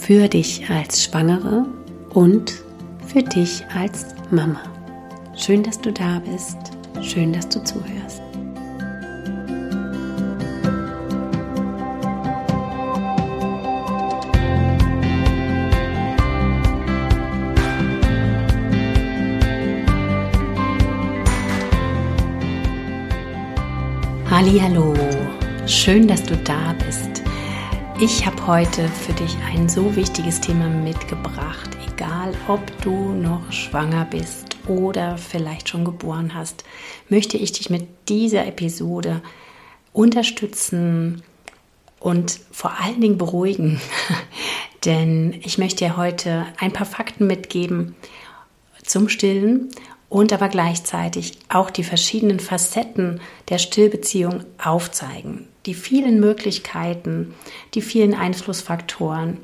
für dich als Schwangere und für dich als Mama. Schön, dass du da bist. Schön, dass du zuhörst. Hallo, schön, dass du da bist. Ich habe heute für dich ein so wichtiges Thema mitgebracht, egal ob du noch schwanger bist oder vielleicht schon geboren hast, möchte ich dich mit dieser Episode unterstützen und vor allen Dingen beruhigen. Denn ich möchte dir heute ein paar Fakten mitgeben zum Stillen und aber gleichzeitig auch die verschiedenen Facetten der Stillbeziehung aufzeigen die vielen Möglichkeiten, die vielen Einflussfaktoren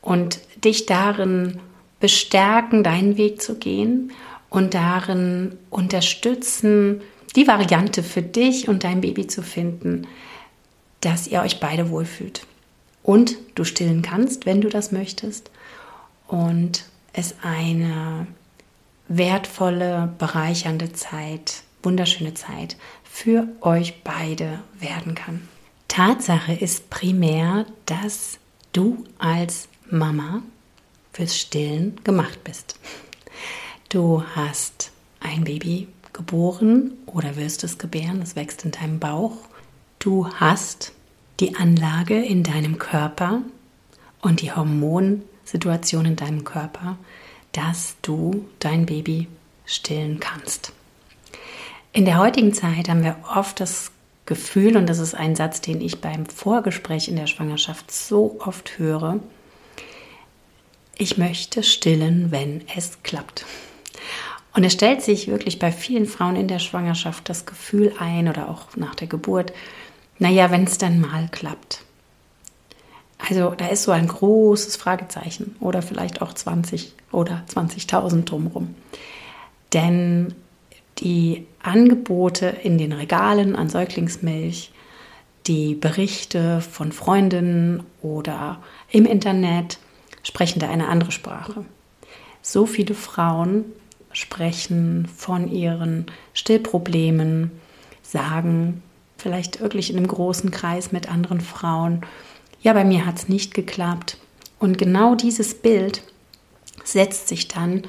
und dich darin bestärken, deinen Weg zu gehen und darin unterstützen, die Variante für dich und dein Baby zu finden, dass ihr euch beide wohlfühlt. Und du stillen kannst, wenn du das möchtest. Und es eine wertvolle, bereichernde Zeit, wunderschöne Zeit für euch beide werden kann. Tatsache ist primär, dass du als Mama fürs Stillen gemacht bist. Du hast ein Baby geboren oder wirst es gebären, es wächst in deinem Bauch. Du hast die Anlage in deinem Körper und die Hormonsituation in deinem Körper, dass du dein Baby stillen kannst. In der heutigen Zeit haben wir oft das Gefühl, und das ist ein Satz, den ich beim Vorgespräch in der Schwangerschaft so oft höre, ich möchte stillen, wenn es klappt. Und es stellt sich wirklich bei vielen Frauen in der Schwangerschaft das Gefühl ein oder auch nach der Geburt, naja, wenn es dann mal klappt. Also da ist so ein großes Fragezeichen oder vielleicht auch 20 oder 20.000 drumherum. Denn die Angebote in den Regalen an Säuglingsmilch, die Berichte von Freundinnen oder im Internet sprechen da eine andere Sprache. So viele Frauen sprechen von ihren Stillproblemen, sagen vielleicht wirklich in einem großen Kreis mit anderen Frauen, ja, bei mir hat es nicht geklappt. Und genau dieses Bild setzt sich dann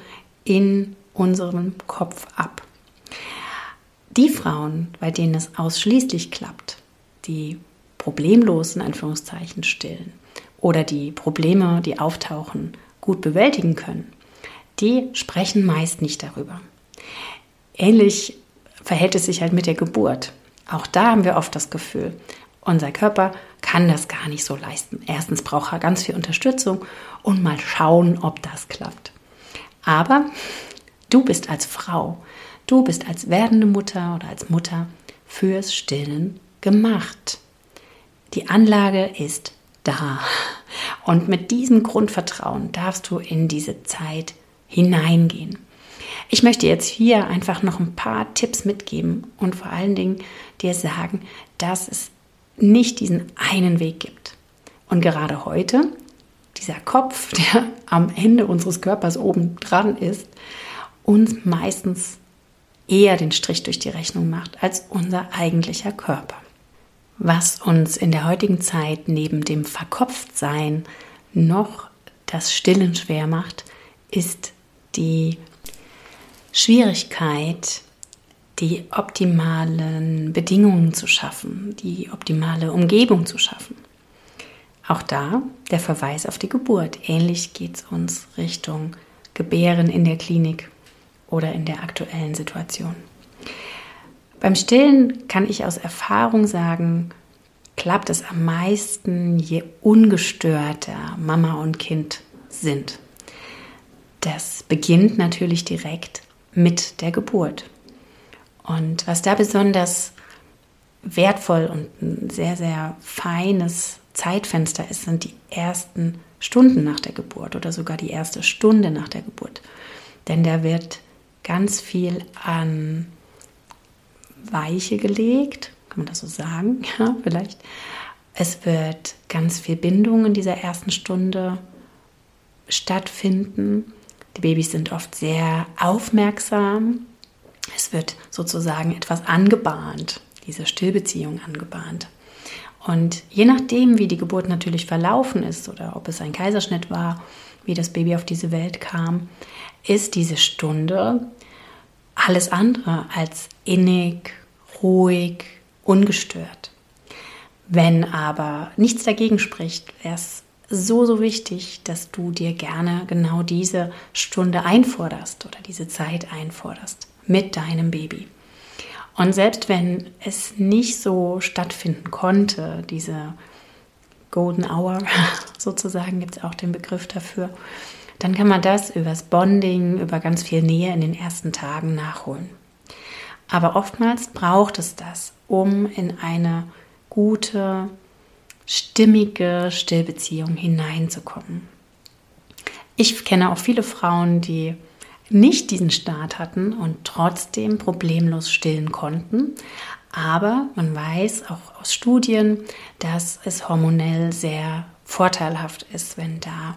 in unserem Kopf ab. Die Frauen, bei denen es ausschließlich klappt, die problemlos in Anführungszeichen stillen oder die Probleme, die auftauchen, gut bewältigen können, die sprechen meist nicht darüber. Ähnlich verhält es sich halt mit der Geburt. Auch da haben wir oft das Gefühl, unser Körper kann das gar nicht so leisten. Erstens braucht er ganz viel Unterstützung und mal schauen, ob das klappt. Aber du bist als Frau Du bist als werdende Mutter oder als Mutter fürs Stillen gemacht. Die Anlage ist da. Und mit diesem Grundvertrauen darfst du in diese Zeit hineingehen. Ich möchte jetzt hier einfach noch ein paar Tipps mitgeben und vor allen Dingen dir sagen, dass es nicht diesen einen Weg gibt. Und gerade heute, dieser Kopf, der am Ende unseres Körpers oben dran ist, uns meistens eher den Strich durch die Rechnung macht als unser eigentlicher Körper. Was uns in der heutigen Zeit neben dem Verkopftsein noch das Stillen schwer macht, ist die Schwierigkeit, die optimalen Bedingungen zu schaffen, die optimale Umgebung zu schaffen. Auch da der Verweis auf die Geburt. Ähnlich geht es uns Richtung Gebären in der Klinik oder in der aktuellen Situation. Beim Stillen kann ich aus Erfahrung sagen, klappt es am meisten, je ungestörter Mama und Kind sind. Das beginnt natürlich direkt mit der Geburt. Und was da besonders wertvoll und ein sehr, sehr feines Zeitfenster ist, sind die ersten Stunden nach der Geburt oder sogar die erste Stunde nach der Geburt. Denn da wird ganz viel an Weiche gelegt, kann man das so sagen? Ja, vielleicht. Es wird ganz viel Bindung in dieser ersten Stunde stattfinden. Die Babys sind oft sehr aufmerksam. Es wird sozusagen etwas angebahnt, diese Stillbeziehung angebahnt. Und je nachdem, wie die Geburt natürlich verlaufen ist oder ob es ein Kaiserschnitt war, wie das Baby auf diese Welt kam, ist diese Stunde alles andere als innig, ruhig, ungestört. Wenn aber nichts dagegen spricht, wäre es so, so wichtig, dass du dir gerne genau diese Stunde einforderst oder diese Zeit einforderst mit deinem Baby. Und selbst wenn es nicht so stattfinden konnte, diese Golden Hour sozusagen, gibt es auch den Begriff dafür, dann kann man das übers Bonding, über ganz viel Nähe in den ersten Tagen nachholen. Aber oftmals braucht es das, um in eine gute, stimmige Stillbeziehung hineinzukommen. Ich kenne auch viele Frauen, die nicht diesen Start hatten und trotzdem problemlos stillen konnten. Aber man weiß auch aus Studien, dass es hormonell sehr vorteilhaft ist, wenn da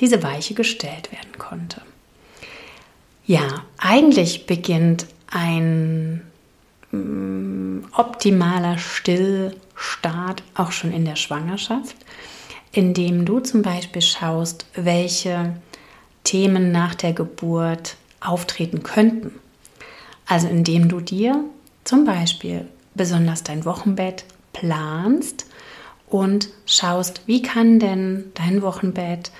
diese Weiche gestellt werden konnte. Ja, eigentlich beginnt ein mm, optimaler Stillstart auch schon in der Schwangerschaft, indem du zum Beispiel schaust, welche Themen nach der Geburt auftreten könnten. Also indem du dir zum Beispiel besonders dein Wochenbett planst und schaust, wie kann denn dein Wochenbett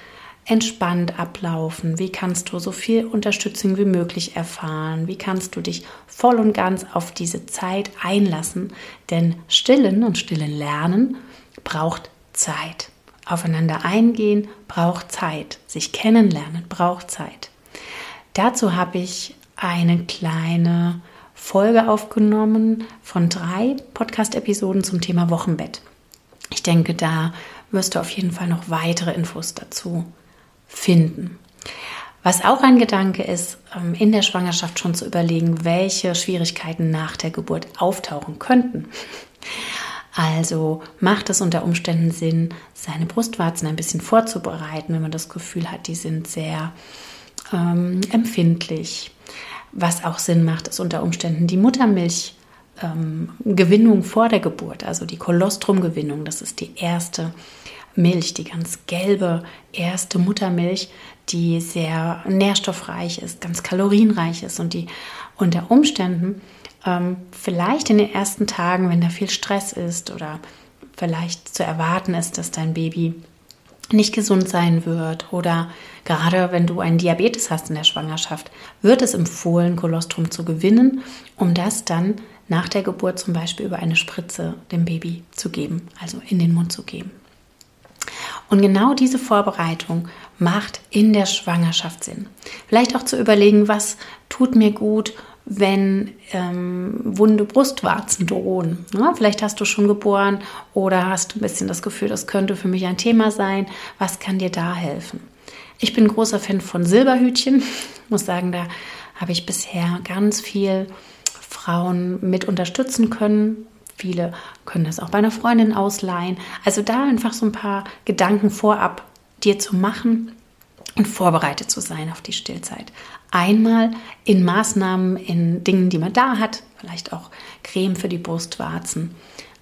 entspannt ablaufen? Wie kannst du so viel Unterstützung wie möglich erfahren? Wie kannst du dich voll und ganz auf diese Zeit einlassen? Denn stillen und stillen lernen braucht Zeit. Aufeinander eingehen braucht Zeit. Sich kennenlernen braucht Zeit. Dazu habe ich eine kleine Folge aufgenommen von drei Podcast-Episoden zum Thema Wochenbett. Ich denke, da wirst du auf jeden Fall noch weitere Infos dazu finden. Was auch ein Gedanke ist, ähm, in der Schwangerschaft schon zu überlegen, welche Schwierigkeiten nach der Geburt auftauchen könnten. Also macht es unter Umständen Sinn, seine Brustwarzen ein bisschen vorzubereiten, wenn man das Gefühl hat, die sind sehr ähm, empfindlich. Was auch Sinn macht, ist unter Umständen die Muttermilchgewinnung ähm, vor der Geburt, also die Kolostrumgewinnung. Das ist die erste Milch, die ganz gelbe erste Muttermilch, die sehr nährstoffreich ist, ganz kalorienreich ist und die unter Umständen ähm, vielleicht in den ersten Tagen, wenn da viel Stress ist oder vielleicht zu erwarten ist, dass dein Baby nicht gesund sein wird oder gerade wenn du einen Diabetes hast in der Schwangerschaft, wird es empfohlen, Kolostrum zu gewinnen, um das dann nach der Geburt zum Beispiel über eine Spritze dem Baby zu geben, also in den Mund zu geben. Und genau diese Vorbereitung macht in der Schwangerschaft Sinn. Vielleicht auch zu überlegen, was tut mir gut, wenn ähm, wunde Brustwarzen drohen. Ja, vielleicht hast du schon geboren oder hast ein bisschen das Gefühl, das könnte für mich ein Thema sein. Was kann dir da helfen? Ich bin großer Fan von Silberhütchen. Ich muss sagen, da habe ich bisher ganz viel Frauen mit unterstützen können. Viele können das auch bei einer Freundin ausleihen. Also da einfach so ein paar Gedanken vorab dir zu machen und vorbereitet zu sein auf die Stillzeit. Einmal in Maßnahmen, in Dingen, die man da hat, vielleicht auch Creme für die Brustwarzen,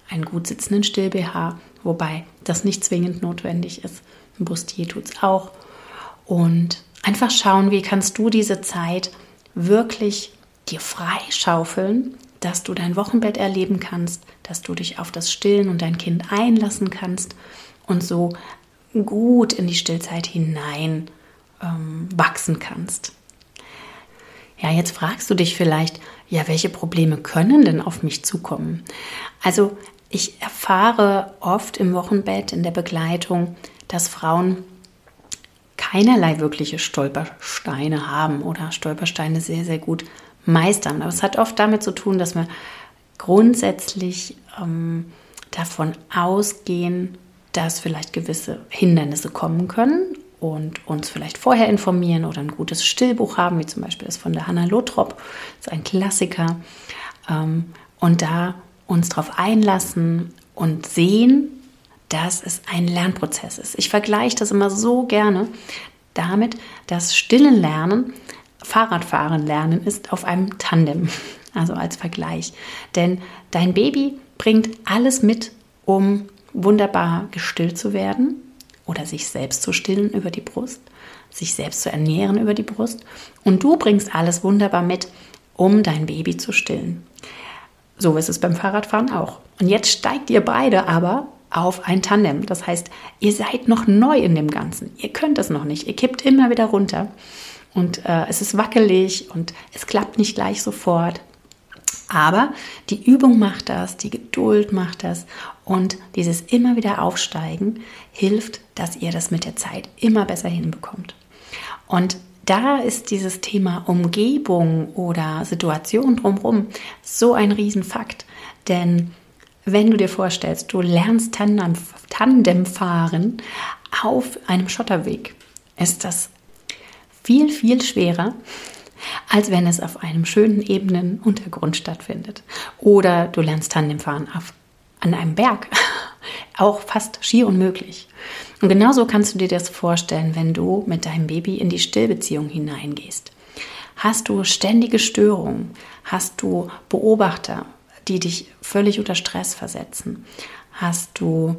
einen gut sitzenden Still-BH, wobei das nicht zwingend notwendig ist. Ein Bustier tut es auch. Und einfach schauen, wie kannst du diese Zeit wirklich dir freischaufeln, dass du dein Wochenbett erleben kannst, dass du dich auf das Stillen und dein Kind einlassen kannst und so gut in die Stillzeit hinein ähm, wachsen kannst. Ja, jetzt fragst du dich vielleicht, ja, welche Probleme können denn auf mich zukommen? Also ich erfahre oft im Wochenbett in der Begleitung, dass Frauen keinerlei wirkliche Stolpersteine haben oder Stolpersteine sehr, sehr gut meistern. Aber es hat oft damit zu tun, dass wir grundsätzlich ähm, davon ausgehen, dass vielleicht gewisse Hindernisse kommen können und uns vielleicht vorher informieren oder ein gutes Stillbuch haben, wie zum Beispiel das von der Hannah Lothrop, das ist ein Klassiker. Ähm, und da uns darauf einlassen und sehen, dass es ein Lernprozess ist. Ich vergleiche das immer so gerne damit, dass stillen Lernen Fahrradfahren lernen ist auf einem Tandem, also als Vergleich. Denn dein Baby bringt alles mit, um wunderbar gestillt zu werden oder sich selbst zu stillen über die Brust, sich selbst zu ernähren über die Brust. Und du bringst alles wunderbar mit, um dein Baby zu stillen. So ist es beim Fahrradfahren auch. Und jetzt steigt ihr beide aber auf ein Tandem. Das heißt, ihr seid noch neu in dem Ganzen. Ihr könnt es noch nicht. Ihr kippt immer wieder runter. Und äh, es ist wackelig und es klappt nicht gleich sofort. Aber die Übung macht das, die Geduld macht das und dieses immer wieder Aufsteigen hilft, dass ihr das mit der Zeit immer besser hinbekommt. Und da ist dieses Thema Umgebung oder Situation drumherum so ein Riesenfakt. Denn wenn du dir vorstellst, du lernst Tandem fahren auf einem Schotterweg, ist das viel, viel schwerer, als wenn es auf einem schönen, ebenen Untergrund stattfindet. Oder du lernst Tandemfahren auf, an einem Berg. Auch fast schier unmöglich. Und genauso kannst du dir das vorstellen, wenn du mit deinem Baby in die Stillbeziehung hineingehst. Hast du ständige Störungen? Hast du Beobachter, die dich völlig unter Stress versetzen? Hast du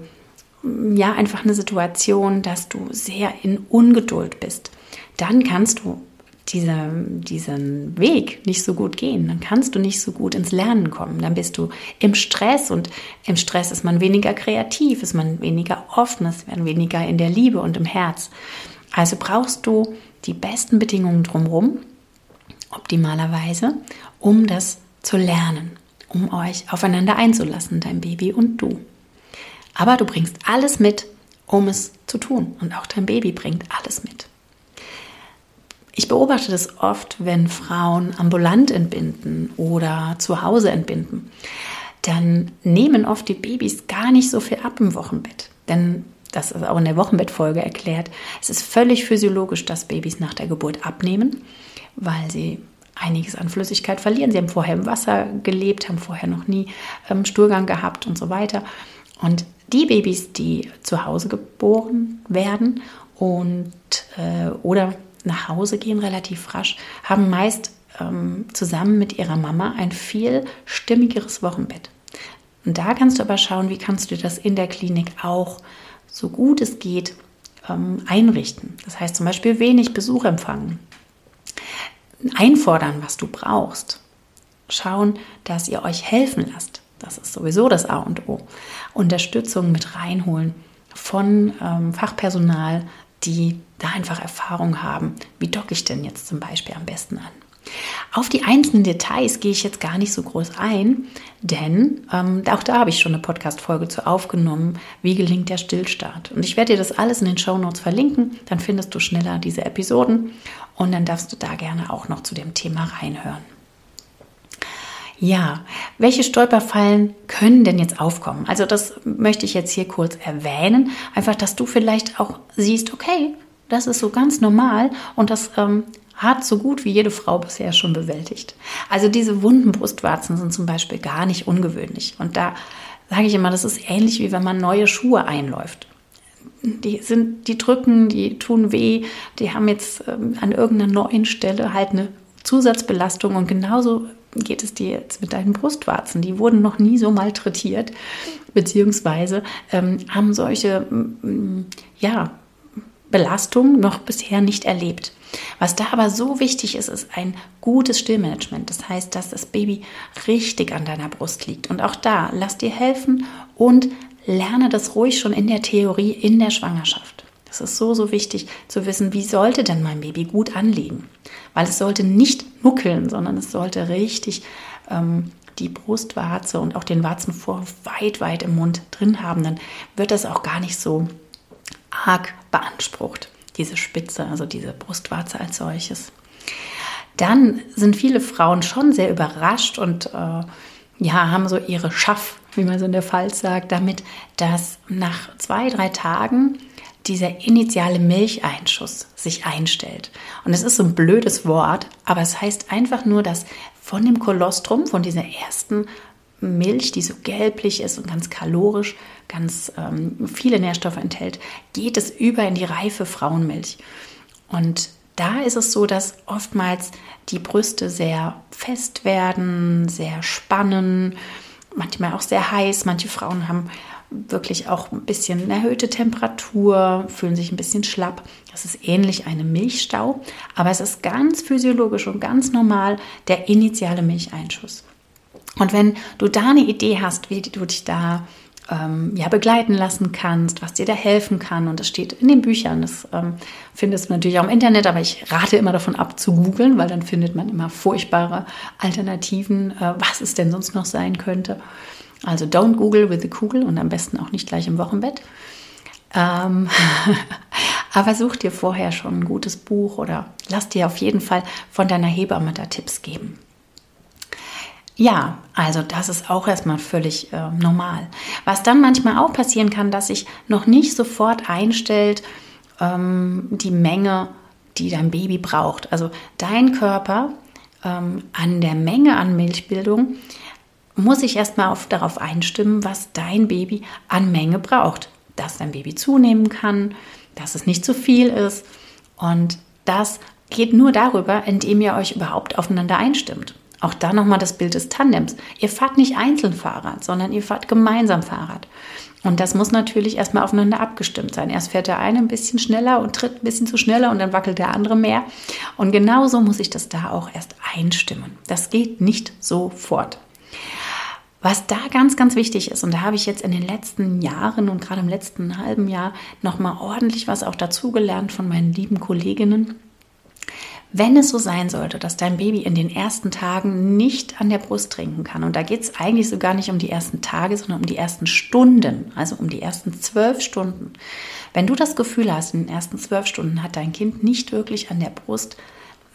ja einfach eine Situation, dass du sehr in Ungeduld bist? Dann kannst du diese, diesen Weg nicht so gut gehen, dann kannst du nicht so gut ins Lernen kommen. Dann bist du im Stress und im Stress ist man weniger kreativ, ist man weniger offen, ist man weniger in der Liebe und im Herz. Also brauchst du die besten Bedingungen drumherum, optimalerweise, um das zu lernen, um euch aufeinander einzulassen, dein Baby und du. Aber du bringst alles mit, um es zu tun. Und auch dein Baby bringt alles mit. Ich beobachte das oft, wenn Frauen ambulant entbinden oder zu Hause entbinden. Dann nehmen oft die Babys gar nicht so viel ab im Wochenbett. Denn das ist auch in der Wochenbettfolge erklärt. Es ist völlig physiologisch, dass Babys nach der Geburt abnehmen, weil sie einiges an Flüssigkeit verlieren. Sie haben vorher im Wasser gelebt, haben vorher noch nie ähm, Stuhlgang gehabt und so weiter. Und die Babys, die zu Hause geboren werden und äh, oder nach Hause gehen, relativ rasch, haben meist ähm, zusammen mit ihrer Mama ein viel stimmigeres Wochenbett. Und da kannst du aber schauen, wie kannst du das in der Klinik auch so gut es geht ähm, einrichten. Das heißt zum Beispiel wenig Besuch empfangen, einfordern, was du brauchst, schauen, dass ihr euch helfen lasst. Das ist sowieso das A und O. Unterstützung mit reinholen von ähm, Fachpersonal, die da einfach Erfahrung haben. Wie docke ich denn jetzt zum Beispiel am besten an? Auf die einzelnen Details gehe ich jetzt gar nicht so groß ein, denn ähm, auch da habe ich schon eine Podcast-Folge zu aufgenommen, wie gelingt der Stillstart. Und ich werde dir das alles in den Show Notes verlinken, dann findest du schneller diese Episoden und dann darfst du da gerne auch noch zu dem Thema reinhören. Ja, welche Stolperfallen können denn jetzt aufkommen? Also das möchte ich jetzt hier kurz erwähnen, einfach, dass du vielleicht auch siehst, okay, das ist so ganz normal und das ähm, hat so gut wie jede Frau bisher schon bewältigt. Also diese wunden Brustwarzen sind zum Beispiel gar nicht ungewöhnlich. Und da sage ich immer, das ist ähnlich wie wenn man neue Schuhe einläuft. Die sind, die drücken, die tun weh, die haben jetzt ähm, an irgendeiner neuen Stelle halt eine Zusatzbelastung und genauso geht es dir jetzt mit deinen Brustwarzen? Die wurden noch nie so malträtiert, beziehungsweise ähm, haben solche mm, ja, Belastungen noch bisher nicht erlebt. Was da aber so wichtig ist, ist ein gutes Stillmanagement. Das heißt, dass das Baby richtig an deiner Brust liegt. Und auch da, lass dir helfen und lerne das ruhig schon in der Theorie in der Schwangerschaft. Das ist so, so wichtig zu wissen, wie sollte denn mein Baby gut anliegen. Weil es sollte nicht nuckeln, sondern es sollte richtig ähm, die Brustwarze und auch den Warzenvorhof weit, weit im Mund drin haben. Dann wird das auch gar nicht so arg beansprucht. diese Spitze, also diese Brustwarze als solches. Dann sind viele Frauen schon sehr überrascht und äh, ja, haben so ihre Schaff, wie man so in der Pfalz sagt, damit, dass nach zwei, drei Tagen dieser initiale Milcheinschuss sich einstellt. Und es ist so ein blödes Wort, aber es heißt einfach nur, dass von dem Kolostrum, von dieser ersten Milch, die so gelblich ist und ganz kalorisch, ganz ähm, viele Nährstoffe enthält, geht es über in die reife Frauenmilch. Und da ist es so, dass oftmals die Brüste sehr fest werden, sehr spannen, manchmal auch sehr heiß. Manche Frauen haben wirklich auch ein bisschen erhöhte Temperatur, fühlen sich ein bisschen schlapp. Das ist ähnlich einem Milchstau, aber es ist ganz physiologisch und ganz normal der initiale Milcheinschuss. Und wenn du da eine Idee hast, wie du dich da ähm, ja, begleiten lassen kannst, was dir da helfen kann. Und das steht in den Büchern. Das ähm, findest du natürlich auch im Internet, aber ich rate immer davon ab zu googeln, weil dann findet man immer furchtbare Alternativen, äh, was es denn sonst noch sein könnte. Also don't Google with the Kugel und am besten auch nicht gleich im Wochenbett. Ähm, aber such dir vorher schon ein gutes Buch oder lass dir auf jeden Fall von deiner Hebamme da Tipps geben. Ja, also das ist auch erstmal völlig äh, normal. Was dann manchmal auch passieren kann, dass sich noch nicht sofort einstellt ähm, die Menge, die dein Baby braucht. Also dein Körper ähm, an der Menge an Milchbildung muss sich erstmal auf, darauf einstimmen, was dein Baby an Menge braucht. Dass dein Baby zunehmen kann, dass es nicht zu viel ist. Und das geht nur darüber, indem ihr euch überhaupt aufeinander einstimmt. Auch da nochmal das Bild des Tandems. Ihr fahrt nicht einzeln Fahrrad, sondern ihr fahrt gemeinsam Fahrrad. Und das muss natürlich erstmal aufeinander abgestimmt sein. Erst fährt der eine ein bisschen schneller und tritt ein bisschen zu schneller und dann wackelt der andere mehr. Und genauso muss ich das da auch erst einstimmen. Das geht nicht sofort. Was da ganz, ganz wichtig ist, und da habe ich jetzt in den letzten Jahren und gerade im letzten halben Jahr nochmal ordentlich was auch dazugelernt von meinen lieben Kolleginnen, wenn es so sein sollte, dass dein Baby in den ersten Tagen nicht an der Brust trinken kann, und da geht es eigentlich so gar nicht um die ersten Tage, sondern um die ersten Stunden, also um die ersten zwölf Stunden. Wenn du das Gefühl hast, in den ersten zwölf Stunden hat dein Kind nicht wirklich an der Brust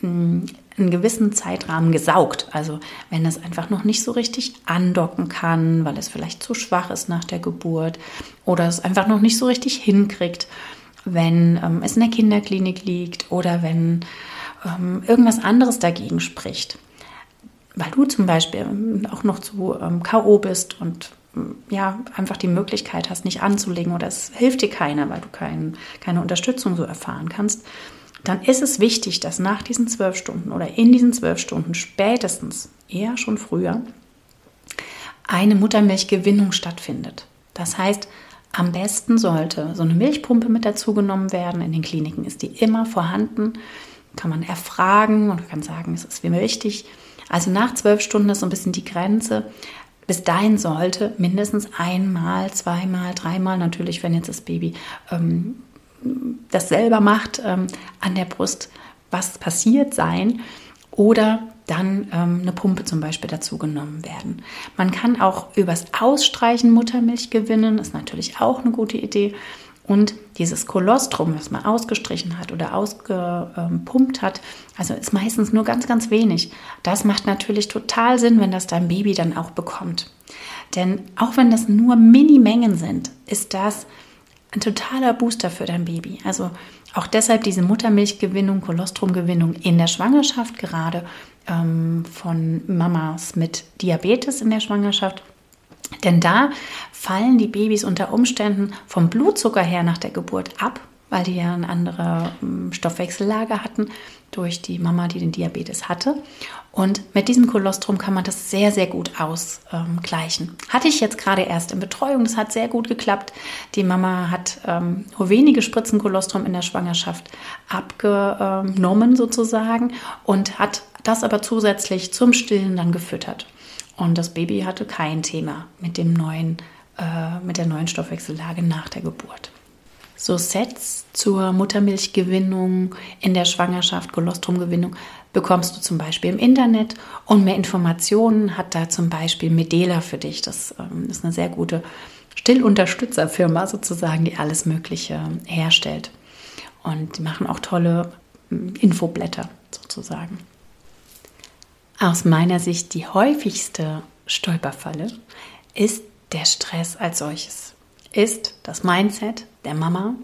einen gewissen Zeitrahmen gesaugt. Also wenn es einfach noch nicht so richtig andocken kann, weil es vielleicht zu schwach ist nach der Geburt oder es einfach noch nicht so richtig hinkriegt, wenn ähm, es in der Kinderklinik liegt oder wenn ähm, irgendwas anderes dagegen spricht. Weil du zum Beispiel auch noch zu ähm, K.O. bist und ähm, ja, einfach die Möglichkeit hast, nicht anzulegen oder es hilft dir keiner, weil du kein, keine Unterstützung so erfahren kannst, dann ist es wichtig, dass nach diesen zwölf Stunden oder in diesen zwölf Stunden spätestens, eher schon früher, eine Muttermilchgewinnung stattfindet. Das heißt, am besten sollte so eine Milchpumpe mit dazu genommen werden. In den Kliniken ist die immer vorhanden kann man erfragen und kann sagen, es ist mir wichtig. Also nach zwölf Stunden ist so ein bisschen die Grenze. Bis dahin sollte mindestens einmal, zweimal, dreimal, natürlich, wenn jetzt das Baby ähm, das selber macht, ähm, an der Brust was passiert sein. Oder dann ähm, eine Pumpe zum Beispiel dazu genommen werden. Man kann auch übers Ausstreichen Muttermilch gewinnen, ist natürlich auch eine gute Idee. Und dieses Kolostrum, was man ausgestrichen hat oder ausgepumpt hat, also ist meistens nur ganz, ganz wenig. Das macht natürlich total Sinn, wenn das dein Baby dann auch bekommt. Denn auch wenn das nur Mini-Mengen sind, ist das ein totaler Booster für dein Baby. Also auch deshalb diese Muttermilchgewinnung, Kolostrumgewinnung in der Schwangerschaft, gerade ähm, von Mamas mit Diabetes in der Schwangerschaft denn da fallen die Babys unter Umständen vom Blutzucker her nach der Geburt ab, weil die ja eine andere ähm, Stoffwechsellage hatten durch die Mama, die den Diabetes hatte. Und mit diesem Kolostrum kann man das sehr, sehr gut ausgleichen. Hatte ich jetzt gerade erst in Betreuung, das hat sehr gut geklappt. Die Mama hat ähm, nur wenige Spritzen Kolostrum in der Schwangerschaft abgenommen sozusagen und hat das aber zusätzlich zum Stillen dann gefüttert. Und das Baby hatte kein Thema mit dem neuen, äh, mit der neuen Stoffwechsellage nach der Geburt. So Sets zur Muttermilchgewinnung in der Schwangerschaft, Kolostrumgewinnung bekommst du zum Beispiel im Internet und mehr Informationen hat da zum Beispiel Medela für dich. Das ähm, ist eine sehr gute Stillunterstützerfirma sozusagen, die alles Mögliche herstellt. und die machen auch tolle hm, Infoblätter sozusagen. Aus meiner Sicht die häufigste Stolperfalle ist der Stress als solches. Ist das Mindset der Mama,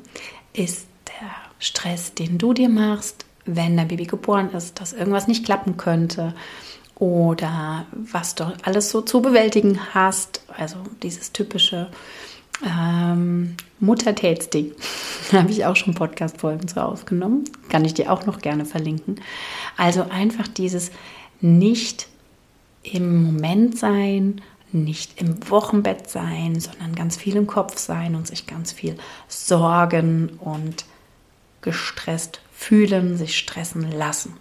ist der Stress, den du dir machst, wenn dein Baby geboren ist, dass irgendwas nicht klappen könnte oder was du alles so zu bewältigen hast. Also dieses typische ähm, Muttertätsding. Da habe ich auch schon Podcast-Folgen zu aufgenommen. Kann ich dir auch noch gerne verlinken. Also einfach dieses nicht im Moment sein, nicht im Wochenbett sein, sondern ganz viel im Kopf sein und sich ganz viel sorgen und gestresst fühlen, sich stressen lassen.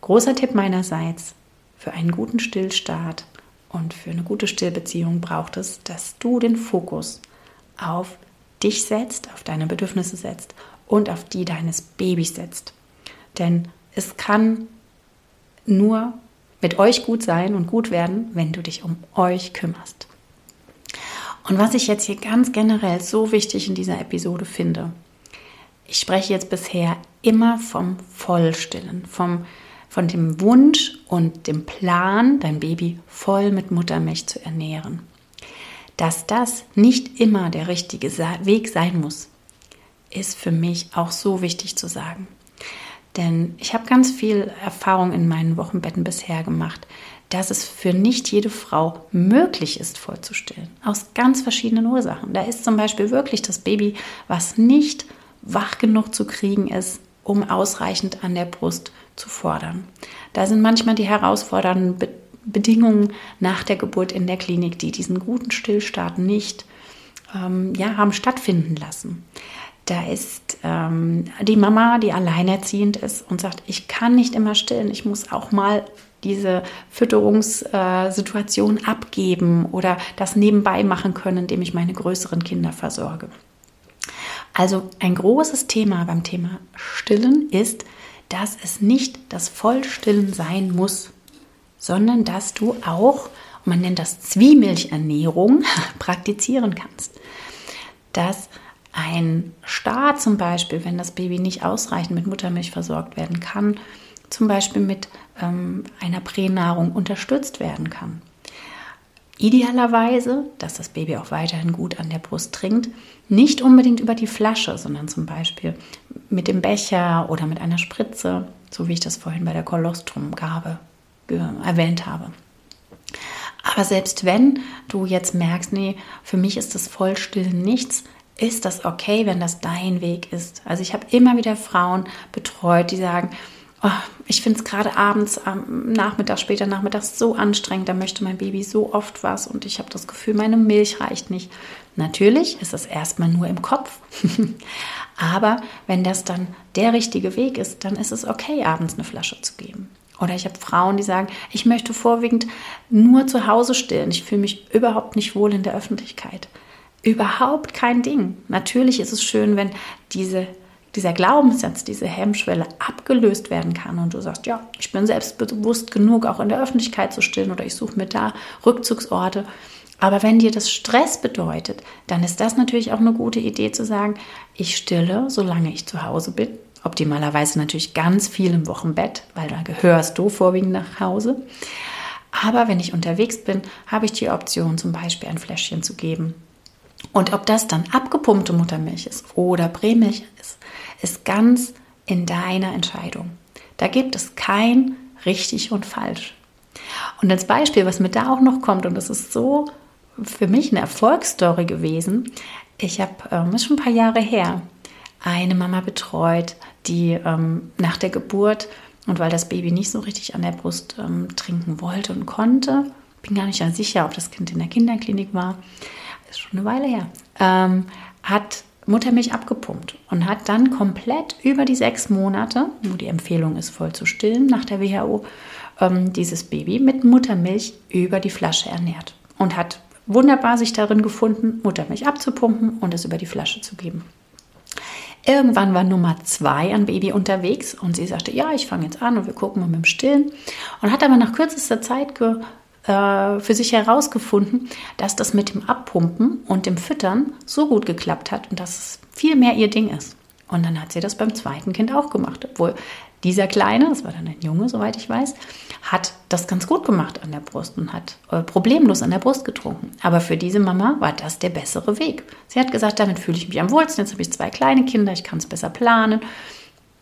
Großer Tipp meinerseits, für einen guten Stillstart und für eine gute Stillbeziehung braucht es, dass du den Fokus auf dich setzt, auf deine Bedürfnisse setzt und auf die deines Babys setzt. Denn es kann nur mit euch gut sein und gut werden, wenn du dich um euch kümmerst. Und was ich jetzt hier ganz generell so wichtig in dieser Episode finde, ich spreche jetzt bisher immer vom Vollstillen, vom, von dem Wunsch und dem Plan, dein Baby voll mit Muttermilch zu ernähren. Dass das nicht immer der richtige Weg sein muss, ist für mich auch so wichtig zu sagen. Denn ich habe ganz viel Erfahrung in meinen Wochenbetten bisher gemacht, dass es für nicht jede Frau möglich ist, vollzustillen. Aus ganz verschiedenen Ursachen. Da ist zum Beispiel wirklich das Baby, was nicht wach genug zu kriegen ist, um ausreichend an der Brust zu fordern. Da sind manchmal die herausfordernden Be Bedingungen nach der Geburt in der Klinik, die diesen guten Stillstart nicht ähm, ja, haben stattfinden lassen. Da ist ähm, die Mama, die alleinerziehend ist und sagt, ich kann nicht immer stillen, ich muss auch mal diese Fütterungssituation abgeben oder das nebenbei machen können, indem ich meine größeren Kinder versorge. Also ein großes Thema beim Thema Stillen ist, dass es nicht das Vollstillen sein muss, sondern dass du auch, man nennt das Zwiemilchernährung, praktizieren kannst. Dass ein Start zum Beispiel, wenn das Baby nicht ausreichend mit Muttermilch versorgt werden kann, zum Beispiel mit ähm, einer Pränahrung unterstützt werden kann. Idealerweise, dass das Baby auch weiterhin gut an der Brust trinkt, nicht unbedingt über die Flasche, sondern zum Beispiel mit dem Becher oder mit einer Spritze, so wie ich das vorhin bei der Kolostrumgabe erwähnt habe. Aber selbst wenn du jetzt merkst, nee, für mich ist das Vollstillen nichts, ist das okay, wenn das dein Weg ist. Also ich habe immer wieder Frauen betreut, die sagen, oh, ich finde es gerade abends, am Nachmittag, später Nachmittag so anstrengend, da möchte mein Baby so oft was und ich habe das Gefühl, meine Milch reicht nicht. Natürlich ist das erstmal nur im Kopf. Aber wenn das dann der richtige Weg ist, dann ist es okay, abends eine Flasche zu geben. Oder ich habe Frauen, die sagen, ich möchte vorwiegend nur zu Hause stillen. Ich fühle mich überhaupt nicht wohl in der Öffentlichkeit. Überhaupt kein Ding. Natürlich ist es schön, wenn diese dieser Glaubenssatz, diese Hemmschwelle abgelöst werden kann und du sagst, ja, ich bin selbstbewusst genug, auch in der Öffentlichkeit zu stillen oder ich suche mir da Rückzugsorte. Aber wenn dir das Stress bedeutet, dann ist das natürlich auch eine gute Idee zu sagen, ich stille, solange ich zu Hause bin. Optimalerweise natürlich ganz viel im Wochenbett, weil da gehörst du vorwiegend nach Hause. Aber wenn ich unterwegs bin, habe ich die Option, zum Beispiel ein Fläschchen zu geben. Und ob das dann abgepumpte Muttermilch ist oder Prämilch ist, ist ganz in deiner Entscheidung. Da gibt es kein richtig und falsch. Und als Beispiel, was mir da auch noch kommt, und das ist so für mich eine Erfolgsstory gewesen, ich habe, ähm, ist schon ein paar Jahre her, eine Mama betreut, die ähm, nach der Geburt und weil das Baby nicht so richtig an der Brust ähm, trinken wollte und konnte, bin gar nicht sicher, ob das Kind in der Kinderklinik war, ist schon eine Weile her, ähm, hat Muttermilch abgepumpt und hat dann komplett über die sechs Monate, wo die Empfehlung ist, voll zu stillen nach der WHO, ähm, dieses Baby mit Muttermilch über die Flasche ernährt und hat wunderbar sich darin gefunden, Muttermilch abzupumpen und es über die Flasche zu geben. Irgendwann war Nummer zwei an Baby unterwegs und sie sagte, ja, ich fange jetzt an und wir gucken mal mit dem Stillen. Und hat aber nach kürzester Zeit äh, für sich herausgefunden, dass das mit dem Abpumpen und dem Füttern so gut geklappt hat und dass es viel mehr ihr Ding ist. Und dann hat sie das beim zweiten Kind auch gemacht, obwohl dieser Kleine, das war dann ein Junge, soweit ich weiß, hat das ganz gut gemacht an der Brust und hat äh, problemlos an der Brust getrunken. Aber für diese Mama war das der bessere Weg. Sie hat gesagt, damit fühle ich mich am wohlsten. Jetzt habe ich zwei kleine Kinder, ich kann es besser planen.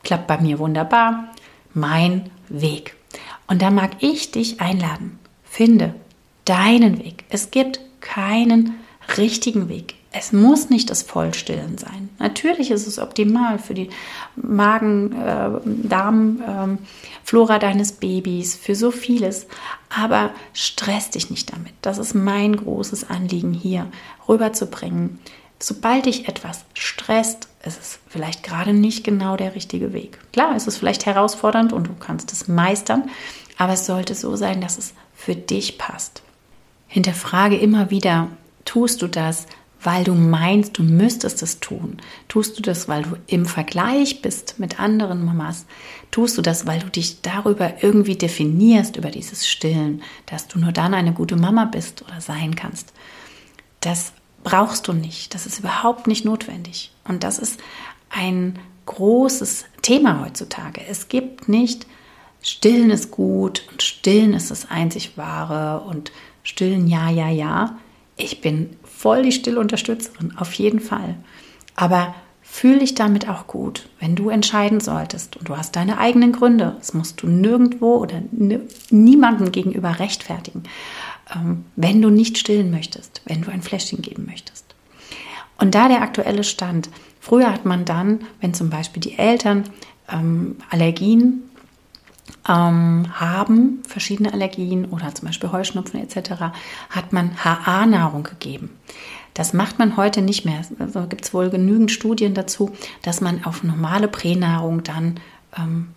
Klappt bei mir wunderbar. Mein Weg. Und da mag ich dich einladen. Finde deinen Weg. Es gibt keinen richtigen Weg. Es muss nicht das Vollstillen sein. Natürlich ist es optimal für die Magen, äh, Darm, äh, Flora deines Babys, für so vieles. Aber stress dich nicht damit. Das ist mein großes Anliegen hier rüberzubringen. Sobald dich etwas stresst, ist es vielleicht gerade nicht genau der richtige Weg. Klar, es ist vielleicht herausfordernd und du kannst es meistern, aber es sollte so sein, dass es für dich passt. Hinterfrage immer wieder, tust du das, weil du meinst, du müsstest es tun? Tust du das, weil du im Vergleich bist mit anderen Mamas? Tust du das, weil du dich darüber irgendwie definierst, über dieses Stillen, dass du nur dann eine gute Mama bist oder sein kannst? Das brauchst du nicht. Das ist überhaupt nicht notwendig. Und das ist ein großes Thema heutzutage. Es gibt nicht, Stillen ist gut und Stillen ist das einzig wahre und Stillen ja, ja, ja. Ich bin voll die Stillunterstützerin, auf jeden Fall. Aber fühl dich damit auch gut, wenn du entscheiden solltest und du hast deine eigenen Gründe. Das musst du nirgendwo oder niemandem gegenüber rechtfertigen, ähm, wenn du nicht stillen möchtest, wenn du ein Fläschchen geben möchtest. Und da der aktuelle Stand, früher hat man dann, wenn zum Beispiel die Eltern ähm, Allergien ähm, haben, verschiedene Allergien oder zum Beispiel Heuschnupfen etc., hat man HA-Nahrung gegeben. Das macht man heute nicht mehr. Also gibt es wohl genügend Studien dazu, dass man auf normale Pränahrung dann ähm,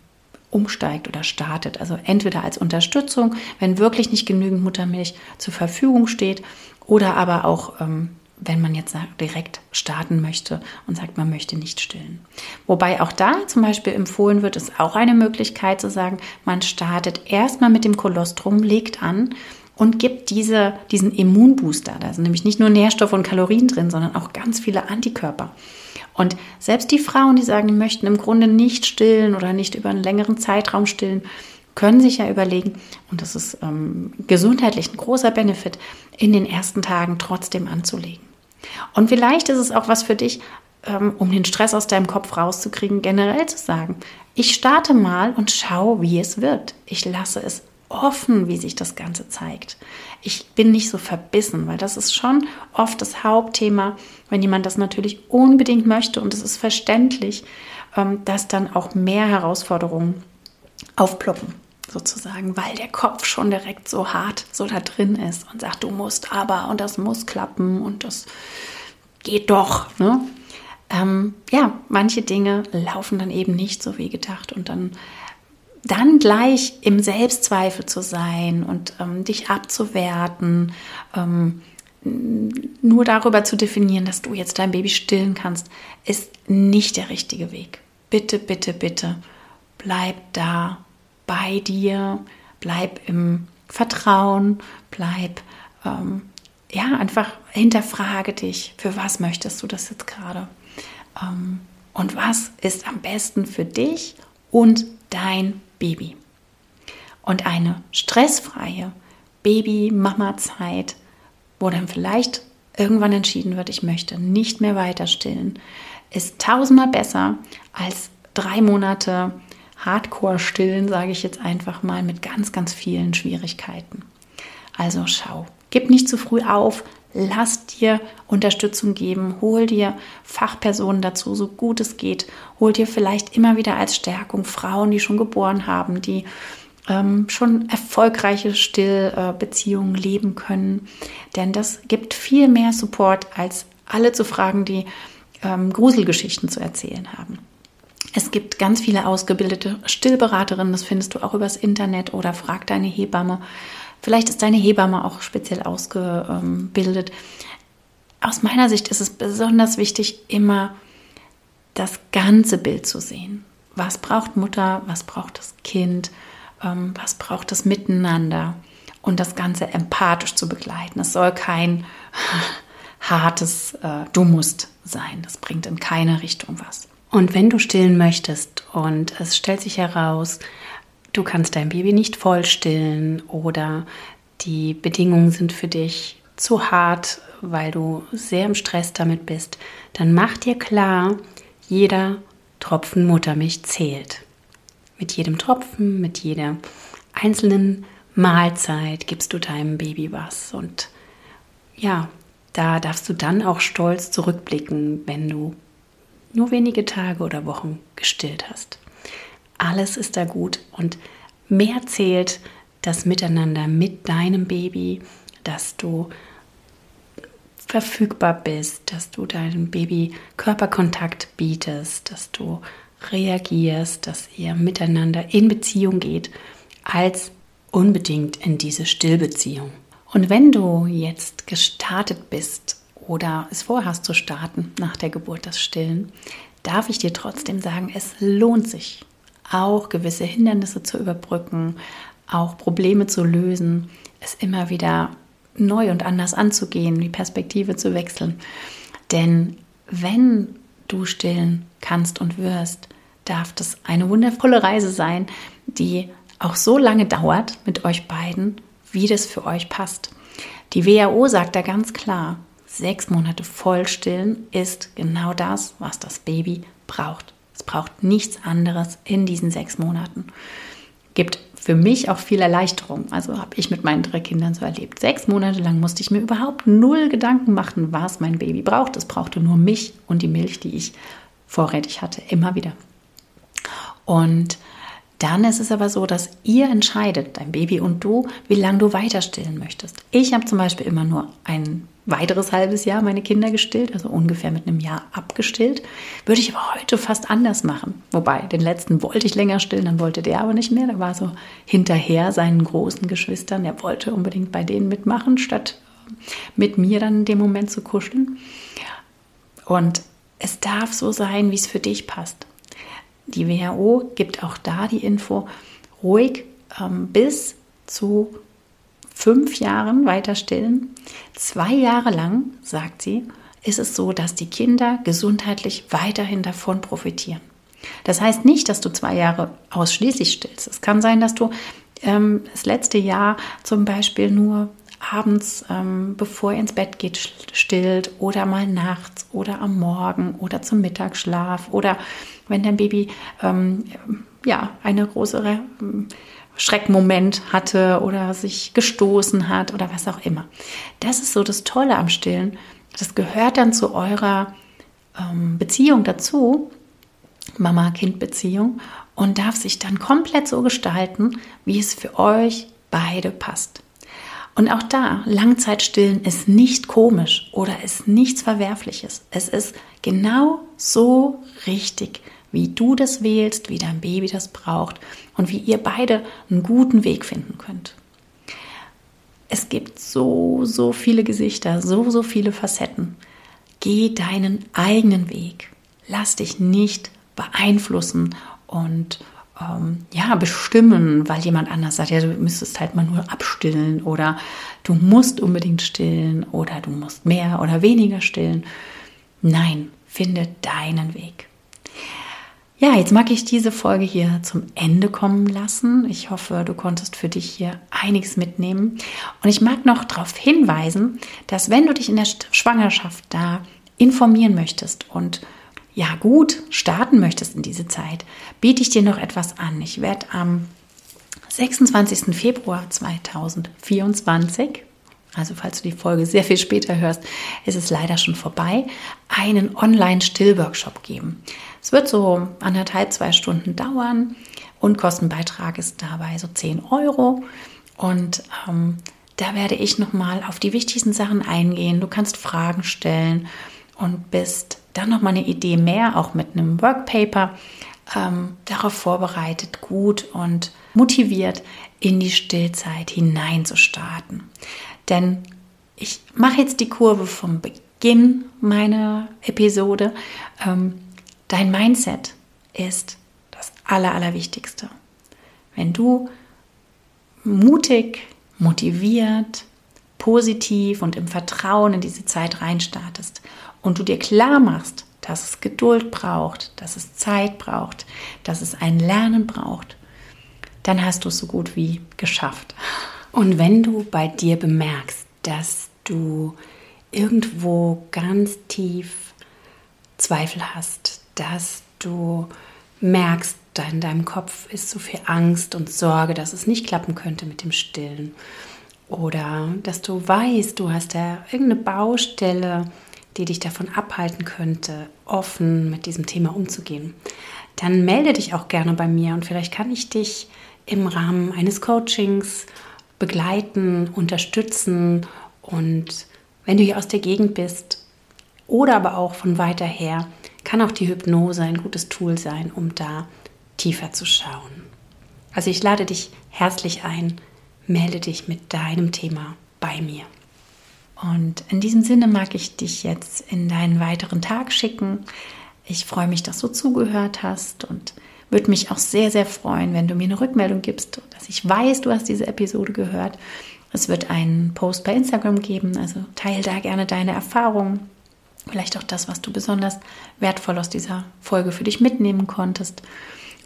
umsteigt oder startet. Also entweder als Unterstützung, wenn wirklich nicht genügend Muttermilch zur Verfügung steht, oder aber auch ähm, wenn man jetzt direkt starten möchte und sagt, man möchte nicht stillen. Wobei auch da zum Beispiel empfohlen wird, ist auch eine Möglichkeit zu sagen, man startet erstmal mit dem Kolostrum, legt an und gibt diese, diesen Immunbooster. Da sind nämlich nicht nur Nährstoffe und Kalorien drin, sondern auch ganz viele Antikörper. Und selbst die Frauen, die sagen, die möchten im Grunde nicht stillen oder nicht über einen längeren Zeitraum stillen, können sich ja überlegen, und das ist ähm, gesundheitlich ein großer Benefit, in den ersten Tagen trotzdem anzulegen. Und vielleicht ist es auch was für dich, ähm, um den Stress aus deinem Kopf rauszukriegen, generell zu sagen, ich starte mal und schaue, wie es wird. Ich lasse es offen, wie sich das Ganze zeigt. Ich bin nicht so verbissen, weil das ist schon oft das Hauptthema, wenn jemand das natürlich unbedingt möchte und es ist verständlich, ähm, dass dann auch mehr Herausforderungen aufploppen sozusagen, weil der Kopf schon direkt so hart so da drin ist und sagt, du musst aber und das muss klappen und das geht doch. Ne? Ähm, ja, manche Dinge laufen dann eben nicht so wie gedacht und dann dann gleich im Selbstzweifel zu sein und ähm, dich abzuwerten, ähm, nur darüber zu definieren, dass du jetzt dein Baby stillen kannst, ist nicht der richtige Weg. Bitte, bitte, bitte, bleib da bei dir, bleib im Vertrauen, bleib, ähm, ja, einfach hinterfrage dich, für was möchtest du das jetzt gerade? Ähm, und was ist am besten für dich und dein Baby? Und eine stressfreie Baby-Mama-Zeit, wo dann vielleicht irgendwann entschieden wird, ich möchte nicht mehr weiter stillen, ist tausendmal besser als drei Monate Hardcore-Stillen, sage ich jetzt einfach mal, mit ganz, ganz vielen Schwierigkeiten. Also schau, gib nicht zu früh auf, lass dir Unterstützung geben, hol dir Fachpersonen dazu, so gut es geht, hol dir vielleicht immer wieder als Stärkung Frauen, die schon geboren haben, die ähm, schon erfolgreiche Stillbeziehungen leben können, denn das gibt viel mehr Support, als alle zu fragen, die ähm, Gruselgeschichten zu erzählen haben. Es gibt ganz viele ausgebildete Stillberaterinnen, das findest du auch übers Internet oder frag deine Hebamme. Vielleicht ist deine Hebamme auch speziell ausgebildet. Aus meiner Sicht ist es besonders wichtig, immer das ganze Bild zu sehen. Was braucht Mutter, was braucht das Kind, ähm, was braucht das Miteinander und das Ganze empathisch zu begleiten. Es soll kein hartes äh, Du musst sein. Das bringt in keine Richtung was. Und wenn du stillen möchtest und es stellt sich heraus, du kannst dein Baby nicht voll stillen oder die Bedingungen sind für dich zu hart, weil du sehr im Stress damit bist, dann mach dir klar, jeder Tropfen Muttermilch zählt. Mit jedem Tropfen, mit jeder einzelnen Mahlzeit gibst du deinem Baby was. Und ja, da darfst du dann auch stolz zurückblicken, wenn du nur wenige Tage oder Wochen gestillt hast. Alles ist da gut und mehr zählt das Miteinander mit deinem Baby, dass du verfügbar bist, dass du deinem Baby Körperkontakt bietest, dass du reagierst, dass ihr miteinander in Beziehung geht, als unbedingt in diese Stillbeziehung. Und wenn du jetzt gestartet bist oder es vorhast zu starten nach der Geburt das Stillen, darf ich dir trotzdem sagen, es lohnt sich, auch gewisse Hindernisse zu überbrücken, auch Probleme zu lösen, es immer wieder neu und anders anzugehen, die Perspektive zu wechseln. Denn wenn du stillen kannst und wirst, darf das eine wundervolle Reise sein, die auch so lange dauert mit euch beiden, wie das für euch passt. Die WHO sagt da ganz klar, sechs Monate voll stillen ist genau das, was das Baby braucht. Es braucht nichts anderes in diesen sechs Monaten. Gibt für mich auch viel Erleichterung. Also habe ich mit meinen drei Kindern so erlebt. Sechs Monate lang musste ich mir überhaupt null Gedanken machen, was mein Baby braucht. Es brauchte nur mich und die Milch, die ich vorrätig hatte, immer wieder. Und dann ist es aber so, dass ihr entscheidet, dein Baby und du, wie lange du weiter stillen möchtest. Ich habe zum Beispiel immer nur ein weiteres halbes Jahr meine Kinder gestillt, also ungefähr mit einem Jahr abgestillt. Würde ich aber heute fast anders machen. Wobei, den letzten wollte ich länger stillen, dann wollte der aber nicht mehr. Der war so hinterher seinen großen Geschwistern. Der wollte unbedingt bei denen mitmachen, statt mit mir dann in dem Moment zu kuscheln. Und es darf so sein, wie es für dich passt. Die WHO gibt auch da die Info, ruhig ähm, bis zu fünf Jahren weiter stillen. Zwei Jahre lang, sagt sie, ist es so, dass die Kinder gesundheitlich weiterhin davon profitieren. Das heißt nicht, dass du zwei Jahre ausschließlich stillst. Es kann sein, dass du ähm, das letzte Jahr zum Beispiel nur abends, ähm, bevor er ins Bett geht, stillt oder mal nachts oder am Morgen oder zum Mittagsschlaf oder wenn dein Baby ähm, ja eine ähm, Schreckmoment hatte oder sich gestoßen hat oder was auch immer. Das ist so das Tolle am Stillen. Das gehört dann zu eurer ähm, Beziehung dazu, Mama-Kind-Beziehung, und darf sich dann komplett so gestalten, wie es für euch beide passt. Und auch da, Langzeitstillen ist nicht komisch oder ist nichts Verwerfliches. Es ist genau so richtig, wie du das wählst, wie dein Baby das braucht und wie ihr beide einen guten Weg finden könnt. Es gibt so, so viele Gesichter, so, so viele Facetten. Geh deinen eigenen Weg. Lass dich nicht beeinflussen und ähm, ja, bestimmen, weil jemand anders sagt, ja, du müsstest halt mal nur abstillen oder du musst unbedingt stillen oder du musst mehr oder weniger stillen. Nein, finde deinen Weg. Ja, jetzt mag ich diese Folge hier zum Ende kommen lassen. Ich hoffe, du konntest für dich hier einiges mitnehmen. Und ich mag noch darauf hinweisen, dass wenn du dich in der Schwangerschaft da informieren möchtest und ja gut starten möchtest in diese Zeit, biete ich dir noch etwas an. Ich werde am 26. Februar 2024, also falls du die Folge sehr viel später hörst, ist es leider schon vorbei, einen Online-Stillworkshop geben. Es wird so anderthalb, zwei Stunden dauern und Kostenbeitrag ist dabei so 10 Euro. Und ähm, da werde ich nochmal auf die wichtigsten Sachen eingehen. Du kannst Fragen stellen und bist dann noch mal eine Idee mehr, auch mit einem Workpaper, ähm, darauf vorbereitet, gut und motiviert in die Stillzeit hineinzustarten. Denn ich mache jetzt die Kurve vom Beginn meiner Episode. Ähm, dein Mindset ist das Aller, Allerwichtigste. Wenn du mutig, motiviert, positiv und im Vertrauen in diese Zeit reinstartest und du dir klar machst, dass es Geduld braucht, dass es Zeit braucht, dass es ein Lernen braucht, dann hast du es so gut wie geschafft. Und wenn du bei dir bemerkst, dass du irgendwo ganz tief Zweifel hast, dass du merkst, in deinem Kopf ist so viel Angst und Sorge, dass es nicht klappen könnte mit dem Stillen. Oder dass du weißt, du hast da irgendeine Baustelle, die dich davon abhalten könnte, offen mit diesem Thema umzugehen. Dann melde dich auch gerne bei mir und vielleicht kann ich dich im Rahmen eines Coachings begleiten, unterstützen und wenn du hier aus der Gegend bist oder aber auch von weiter her, kann auch die Hypnose ein gutes Tool sein, um da tiefer zu schauen. Also ich lade dich herzlich ein, melde dich mit deinem Thema bei mir. Und in diesem Sinne mag ich dich jetzt in deinen weiteren Tag schicken. Ich freue mich, dass du zugehört hast und würde mich auch sehr, sehr freuen, wenn du mir eine Rückmeldung gibst, dass ich weiß, du hast diese Episode gehört. Es wird einen Post bei Instagram geben, also teile da gerne deine Erfahrungen, vielleicht auch das, was du besonders wertvoll aus dieser Folge für dich mitnehmen konntest.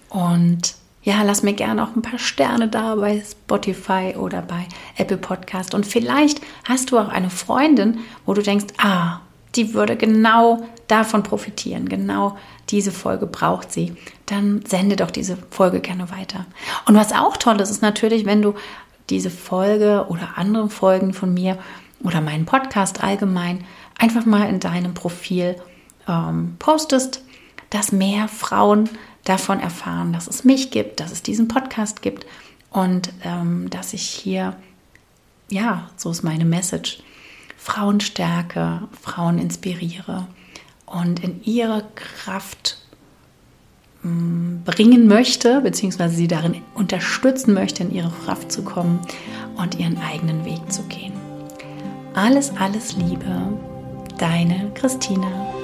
Und ja, lass mir gerne auch ein paar Sterne da bei Spotify oder bei Apple Podcast. Und vielleicht hast du auch eine Freundin, wo du denkst, ah, die würde genau davon profitieren. Genau diese Folge braucht sie. Dann sende doch diese Folge gerne weiter. Und was auch toll ist, ist natürlich, wenn du diese Folge oder andere Folgen von mir oder meinen Podcast allgemein einfach mal in deinem Profil ähm, postest, dass mehr Frauen davon erfahren, dass es mich gibt, dass es diesen Podcast gibt und ähm, dass ich hier, ja, so ist meine Message, Frauen stärke, Frauen inspiriere und in ihre Kraft mm, bringen möchte, beziehungsweise sie darin unterstützen möchte, in ihre Kraft zu kommen und ihren eigenen Weg zu gehen. Alles, alles Liebe, deine Christina.